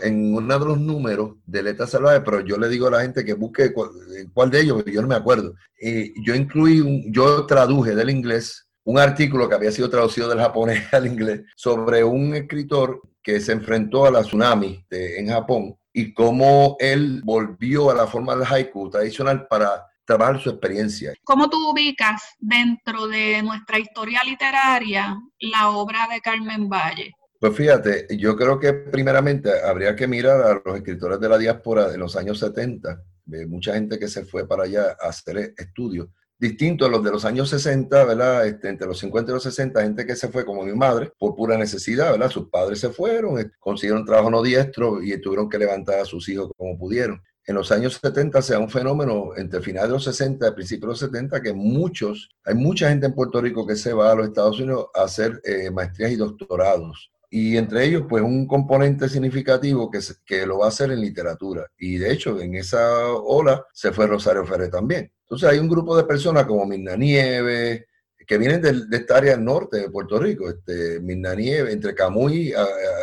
H: En uno de los números de Letras Salvajes, pero yo le digo a la gente que busque cuál, de ellos, yo no me acuerdo. Y yo incluí, yo traduje del inglés un artículo que había sido traducido del japonés al inglés sobre un escritor que se enfrentó a la tsunami en Japón y cómo él volvió a la forma del haiku tradicional para trabajar su experiencia.
G: ¿Cómo tú ubicas dentro de nuestra historia literaria la obra de Carmen Valle?
H: Pues fíjate, yo creo que primeramente habría que mirar a los escritores de la diáspora de los años 70, de mucha gente que se fue para allá a hacer estudios, distintos a los de los años 60, ¿verdad? Este, entre los 50 y los 60, gente que se fue como mi madre por pura necesidad, ¿verdad? Sus padres se fueron, eh, consiguieron trabajo no diestro y tuvieron que levantar a sus hijos como pudieron en los años 70 sea un fenómeno entre finales de los 60 y principios de los 70 que muchos, hay mucha gente en Puerto Rico que se va a los Estados Unidos a hacer eh, maestrías y doctorados. Y entre ellos, pues un componente significativo que, que lo va a hacer en literatura. Y de hecho, en esa ola se fue Rosario Ferrer también. Entonces hay un grupo de personas como Mirna Nieves, que vienen de, esta área norte de Puerto Rico, este, Mirna Nieves, entre Camuy,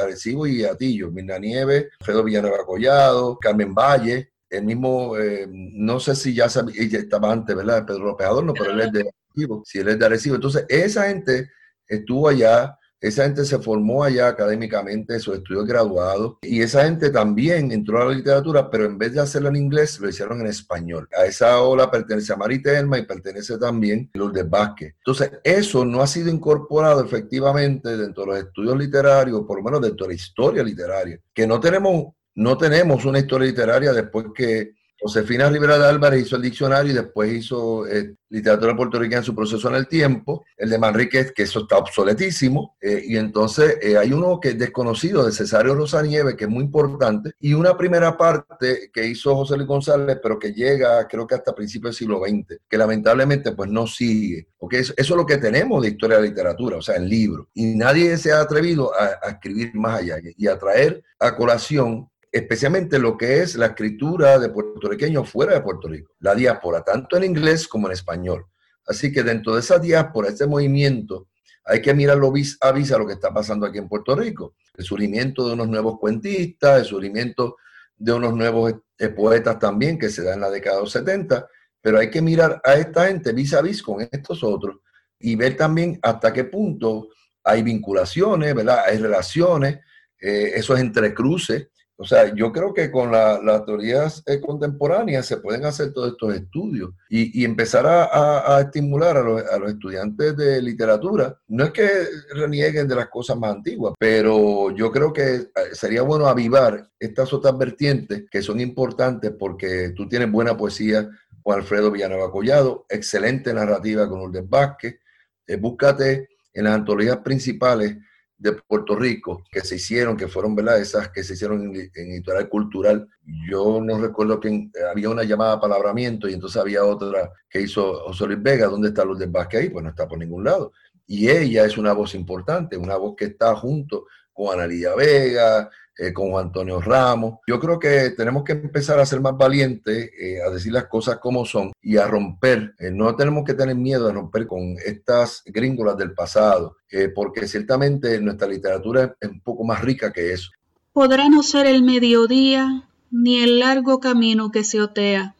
H: Arecibo y Atillo, Mirna Nieves, Fredo Villanueva Collado, Carmen Valle, el mismo, eh, no sé si ya, estaba antes, ¿verdad? Pedro López Adorno, pero él es de Arecibo, si él es de Arecibo. Entonces, esa gente estuvo allá, esa gente se formó allá académicamente, sus estudios graduados, y esa gente también entró a la literatura, pero en vez de hacerlo en inglés, lo hicieron en español. A esa ola pertenece a Maritelma y pertenece también Lourdes Vázquez. Entonces, eso no ha sido incorporado efectivamente dentro de los estudios literarios, por lo menos dentro de la historia literaria, que no tenemos, no tenemos una historia literaria después que Josefina Rivera de Álvarez hizo el diccionario y después hizo eh, literatura puertorriqueña en su proceso en el tiempo, el de Manrique, que eso está obsoletísimo, eh, y entonces eh, hay uno que es desconocido, de Cesario Rosanieve, que es muy importante, y una primera parte que hizo José Luis González, pero que llega creo que hasta principios del siglo XX, que lamentablemente pues no sigue, porque eso, es lo que tenemos de historia de literatura, o sea, en libros, y nadie se ha atrevido a, a escribir más allá y a traer a colación especialmente lo que es la escritura de puertorriqueños fuera de Puerto Rico, la diáspora, tanto en inglés como en español. Así que dentro de esa diáspora, ese movimiento, hay que mirarlo vis a vis a lo que está pasando aquí en Puerto Rico. El surgimiento de unos nuevos cuentistas, el surgimiento de unos nuevos eh, poetas también que se da en la década de los 70, pero hay que mirar a esta gente vis a vis con estos otros y ver también hasta qué punto hay vinculaciones, ¿verdad? Hay relaciones, eh, esos entrecruces o sea, yo creo que con las teorías eh, contemporáneas se pueden hacer todos estos estudios y, empezar a, estimular a los, estudiantes de literatura. No es que renieguen de las cosas más antiguas, pero yo creo que eh, sería bueno avivar estas otras vertientes que son importantes porque tú tienes buena poesía con Alfredo Villanueva Collado, excelente narrativa con Urdes Vázquez. Eh, búscate en las antologías principales de Puerto Rico que se hicieron, que fueron, ¿verdad? Esas que se hicieron en, editorial cultural. Yo no recuerdo que había una llamada palabramiento y entonces había otra que hizo José Luis Vega. ¿Dónde está Luz del Vázquez ahí? Pues no está por ningún lado. Y ella es una voz importante, una voz que está junto con Analia Vega, eh, con Juan Antonio Ramos. Yo creo que tenemos que empezar a ser más valientes, eh, a decir las cosas como son y a romper. Eh, no tenemos que tener miedo a romper con estas gringolas del pasado, porque ciertamente nuestra literatura es un poco más rica que eso.
C: Podrá no ser el mediodía ni el largo camino que se otea.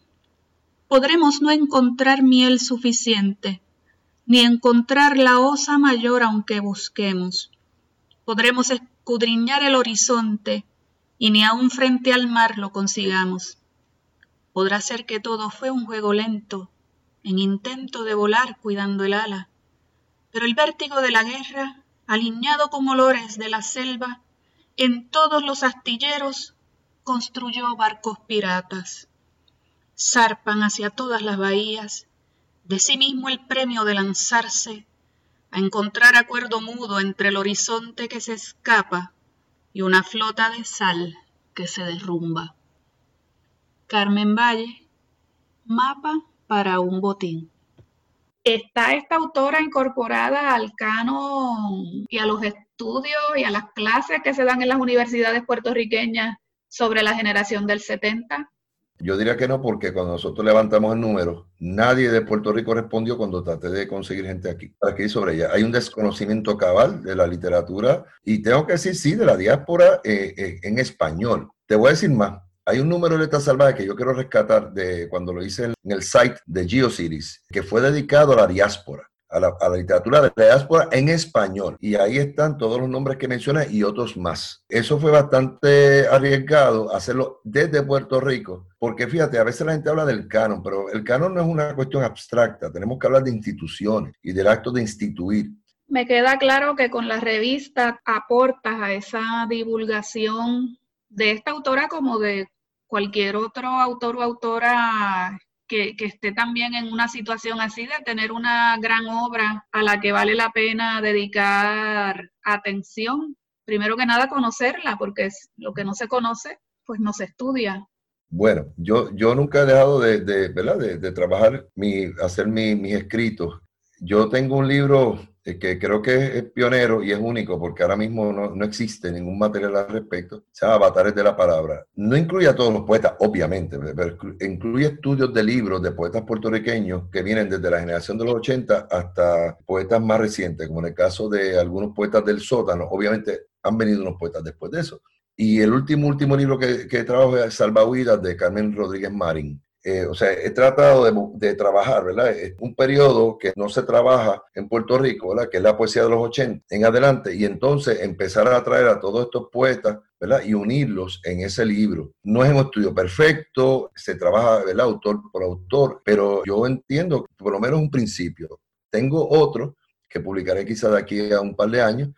C: Podremos no encontrar miel suficiente, ni encontrar la osa mayor aunque busquemos. Podremos escudriñar el horizonte y ni aun frente al mar lo consigamos. Podrá ser que todo fue un juego lento, en intento de volar cuidando el ala, pero el vértigo de la guerra, alineado con olores de la selva, en todos los astilleros construyó barcos piratas. Zarpan hacia todas las bahías, de sí mismo el premio de lanzarse a encontrar acuerdo mudo entre el horizonte que se escapa y una flota de sal que se derrumba. Carmen Valle, mapa para un botín.
G: ¿Está esta autora incorporada al canon y a los estudios y a las clases que se dan en las universidades puertorriqueñas sobre la generación del 70?
H: Yo diría que no, porque cuando nosotros levantamos el número, nadie de Puerto Rico respondió cuando traté de conseguir gente aquí. Aquí sobre ella. Hay un desconocimiento cabal de la literatura y tengo que decir, sí, de la diáspora eh, eh, en español. Te voy a decir más. Hay un número de letras salvajes que yo quiero rescatar de cuando lo hice en el site de GeoCities, que fue dedicado a la diáspora a la, literatura de la diáspora en español. Y ahí están todos los nombres que mencioné y otros más. Eso fue bastante arriesgado hacerlo desde Puerto Rico, porque fíjate, a veces la gente habla del canon, pero el canon no es una cuestión abstracta. Tenemos que hablar de instituciones y del acto de instituir.
G: Me queda claro que con la revista aportas a esa divulgación de esta autora como de cualquier otro autor o autora que, esté también en una situación así de tener una gran obra a la que vale la pena dedicar atención. Primero que nada, conocerla, porque es lo que no se conoce, pues no se estudia.
H: Bueno, yo, yo nunca he dejado de, de, ¿verdad? de, trabajar, mi, hacer mis escritos. Yo tengo un libro que creo que es pionero y es único porque ahora mismo no, existe ningún material al respecto, se llama Avatares de la Palabra. No incluye a todos los poetas, obviamente, pero incluye estudios de libros de poetas puertorriqueños que vienen desde la generación de los 80 hasta poetas más recientes, como en el caso de algunos poetas del sótano. Obviamente han venido unos poetas después de eso. Y el último, último libro que, que trabajo es Salvahuidas de Carmen Rodríguez Marín. Eh, o sea, he tratado de, trabajar, ¿verdad? Un periodo que no se trabaja en Puerto Rico, ¿verdad? Que es la poesía de los 80 en adelante, y entonces empezar a atraer a todos estos poetas, ¿verdad? Y unirlos en ese libro. No es un estudio perfecto, se trabaja, ¿verdad? Autor por autor, pero yo entiendo por lo menos un principio. Tengo otro que publicaré quizá de aquí a un par de años,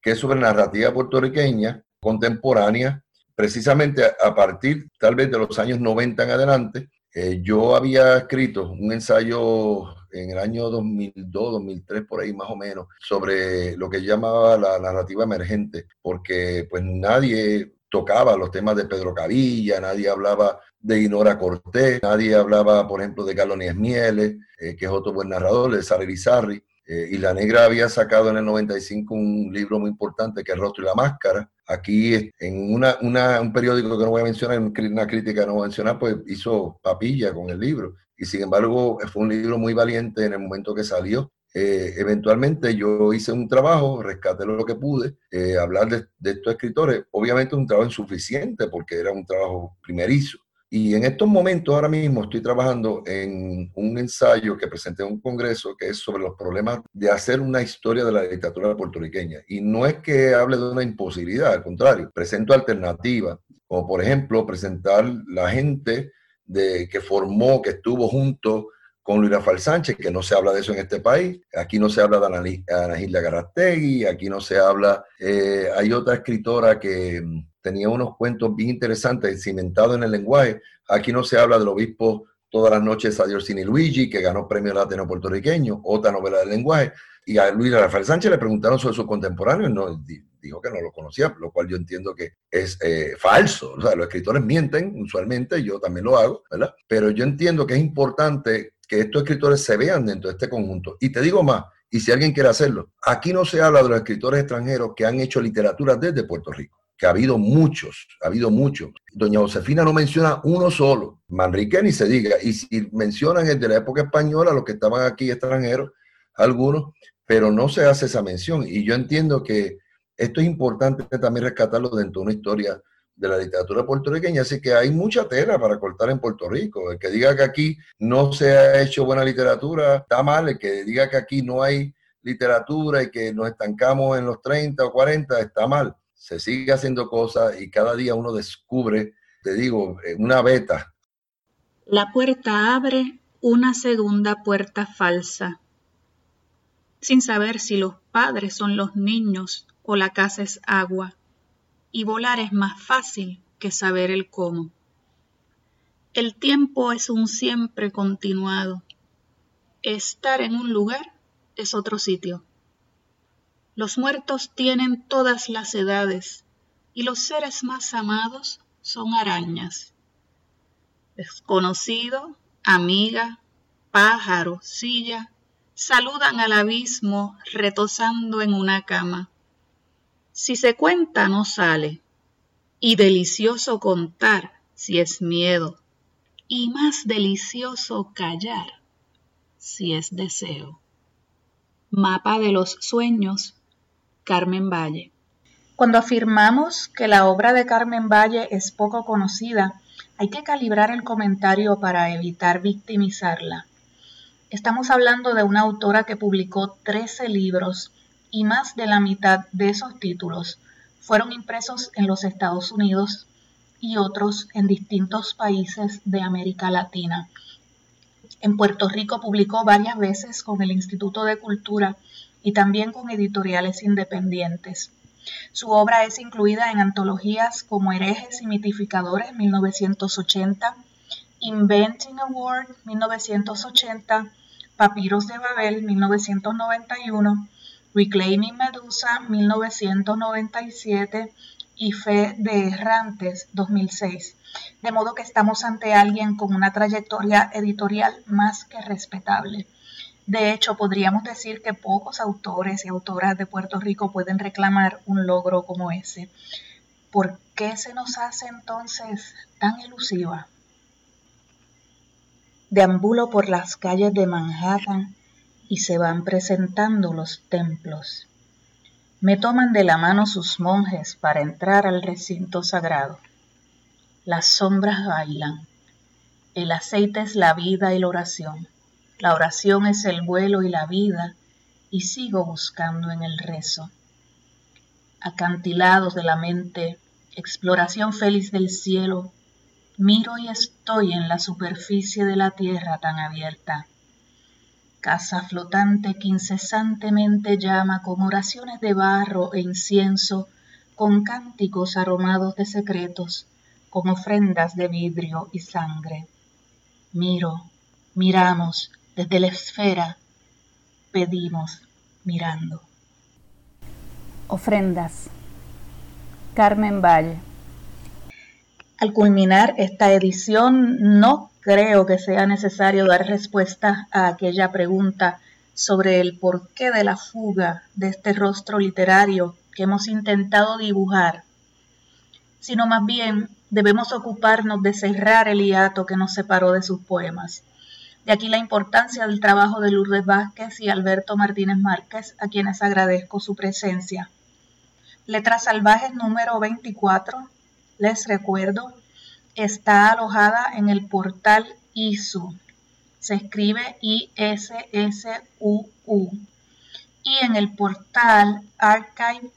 H: que es sobre narrativa puertorriqueña contemporánea, precisamente a partir tal vez de los años 90 en adelante, eh, yo había escrito un ensayo en el año 2002, 2003, por ahí más o menos, sobre lo que llamaba la narrativa emergente, porque pues nadie tocaba los temas de Pedro Cavilla, nadie hablaba de Inora Cortés, nadie hablaba, por ejemplo, de Carlos Nieves Mieles, eh, que es otro buen narrador, de Sara Bizarri, eh, y La Negra había sacado en el 95 un libro muy importante que es Rostro y la Máscara. Aquí, en una, un periódico que no voy a mencionar, una crítica que no voy a mencionar, pues hizo papilla con el libro. Y sin embargo, fue un libro muy valiente en el momento que salió. Eh, eventualmente yo hice un trabajo, rescaté lo que pude, eh, hablar de, de, estos escritores. Obviamente un trabajo insuficiente porque era un trabajo primerizo. Y en estos momentos, ahora mismo, estoy trabajando en un ensayo que presenté en un congreso que es sobre los problemas de hacer una historia de la literatura puertorriqueña. Y no es que hable de una imposibilidad, al contrario, presento alternativas, como por ejemplo presentar la gente de, que formó, que estuvo junto con Luis Rafael Sánchez, que no se habla de eso en este país. Aquí no se habla de Ana, Gilda Garastegui, aquí no se habla. Eh, hay otra escritora que tenía unos cuentos bien interesantes, cimentados en el lenguaje. Aquí no se habla del obispo Todas las noches a Diorsini Luigi, que ganó premio latino puertorriqueño, otra novela del lenguaje. Y a Luis Rafael Sánchez le preguntaron sobre su contemporáneo y no, dijo que no lo conocía, lo cual yo entiendo que es eh, falso. O sea, los escritores mienten usualmente, yo también lo hago, ¿verdad? Pero yo entiendo que es importante que estos escritores se vean dentro de este conjunto. Y te digo más, y si alguien quiere hacerlo, aquí no se habla de los escritores extranjeros que han hecho literatura desde Puerto Rico que ha habido muchos, ha habido muchos. Doña Josefina no menciona uno solo, Manrique ni se diga, y si mencionan el de la época española, los que estaban aquí extranjeros, algunos, pero no se hace esa mención. Y yo entiendo que esto es importante también rescatarlo dentro de una historia de la literatura puertorriqueña, así que hay mucha tela para cortar en Puerto Rico. El que diga que aquí no se ha hecho buena literatura está mal, el que diga que aquí no hay literatura y que nos estancamos en los 30 o 40 está mal se sigue haciendo cosas y cada día uno descubre, te digo, eh, una beta.
C: La puerta abre una segunda puerta falsa, sin saber si los padres son los niños o la casa es agua, y volar es más fácil que saber el cómo. El tiempo es un siempre continuado. Estar en un lugar es otro sitio. Los muertos tienen todas las edades y los seres más amados son arañas. Desconocido, amiga, pájaro, silla, saludan al abismo retosando en una cama. Si se cuenta no sale, y delicioso contar si es miedo, y más delicioso callar si es deseo. Mapa de los sueños Carmen Valle. Cuando afirmamos que la obra de Carmen Valle es poco conocida, hay que calibrar el comentario para evitar victimizarla. Estamos hablando de una autora que publicó 13 libros y más de la mitad de esos títulos fueron impresos en los Estados Unidos y otros en distintos países de América Latina. En Puerto Rico publicó varias veces con el Instituto de Cultura y también con editoriales independientes. Su obra es incluida en antologías como Herejes y Mitificadores 1980, Inventing Award 1980, Papiros de Babel 1991, Reclaiming Medusa 1997 y Fe de Errantes 2006. De modo que estamos ante alguien con una trayectoria editorial más que respetable. De hecho, podríamos decir que pocos autores y autoras de Puerto Rico pueden reclamar un logro como ese. ¿Por qué se nos hace entonces tan elusiva? Deambulo por las calles de Manhattan y se van presentando los templos. Me toman de la mano sus monjes para entrar al recinto sagrado. Las sombras bailan. El aceite es la vida y la oración. La oración es el vuelo y la vida, y sigo buscando en el rezo. Acantilados de la mente, exploración feliz del cielo, miro y estoy en la superficie de la tierra tan abierta. Casa flotante que incesantemente llama con oraciones de barro e incienso, con cánticos aromados de secretos, con ofrendas de vidrio y sangre. Miro, miramos desde la esfera, pedimos mirando.
F: Ofrendas. Carmen Valle.
C: Al culminar esta edición, no creo que sea necesario dar respuesta a aquella pregunta sobre el porqué de la fuga de este rostro literario que hemos intentado dibujar, sino más bien debemos ocuparnos de cerrar el hiato que nos separó de sus poemas. De aquí la importancia del trabajo de Lourdes Vázquez y Alberto Martínez Márquez, a quienes agradezco su presencia. Letras Salvajes número 24, les recuerdo, está alojada en el portal ISU. Se escribe I-S-S-U-U. Y en el portal archive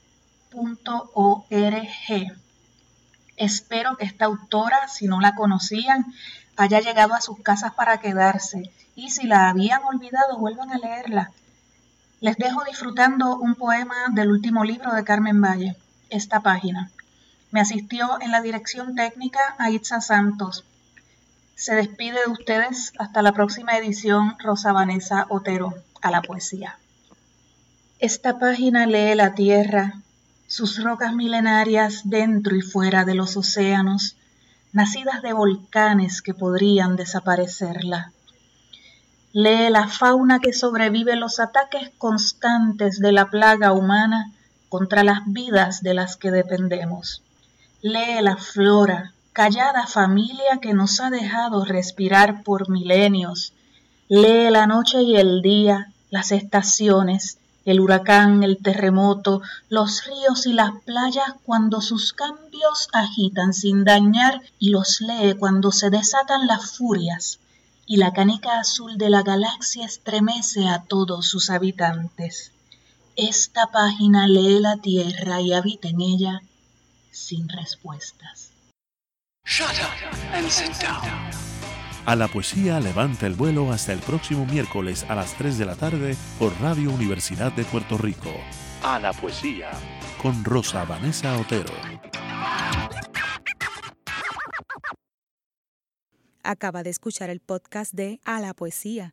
C: Espero que esta autora, si no la conocían, haya llegado a sus casas para quedarse y si la habían olvidado, vuelvan a leerla. Les dejo disfrutando un poema del último libro de Carmen Valle, esta página. Me asistió en la dirección técnica Aitza Santos. Se despide de ustedes hasta la próxima edición Rosa Vanessa Otero a la poesía. Esta página lee la tierra sus rocas milenarias dentro y fuera de los océanos, nacidas de volcanes que podrían desaparecerla. Lee la fauna que sobrevive los ataques constantes de la plaga humana contra las vidas de las que dependemos. Lee la flora, callada familia que nos ha dejado respirar por milenios. Lee la noche y el día, las estaciones, el huracán, el terremoto, los ríos y las playas cuando sus cambios agitan sin dañar y los lee cuando se desatan las furias y la canica azul de la galaxia estremece a todos sus habitantes. Esta página lee la Tierra y habita en ella sin respuestas.
A: A la poesía levanta el vuelo hasta el próximo miércoles a las 3 de la tarde por Radio Universidad de Puerto Rico.
J: A la poesía.
A: Con Rosa Vanessa Otero.
I: Acaba de escuchar el podcast de A la poesía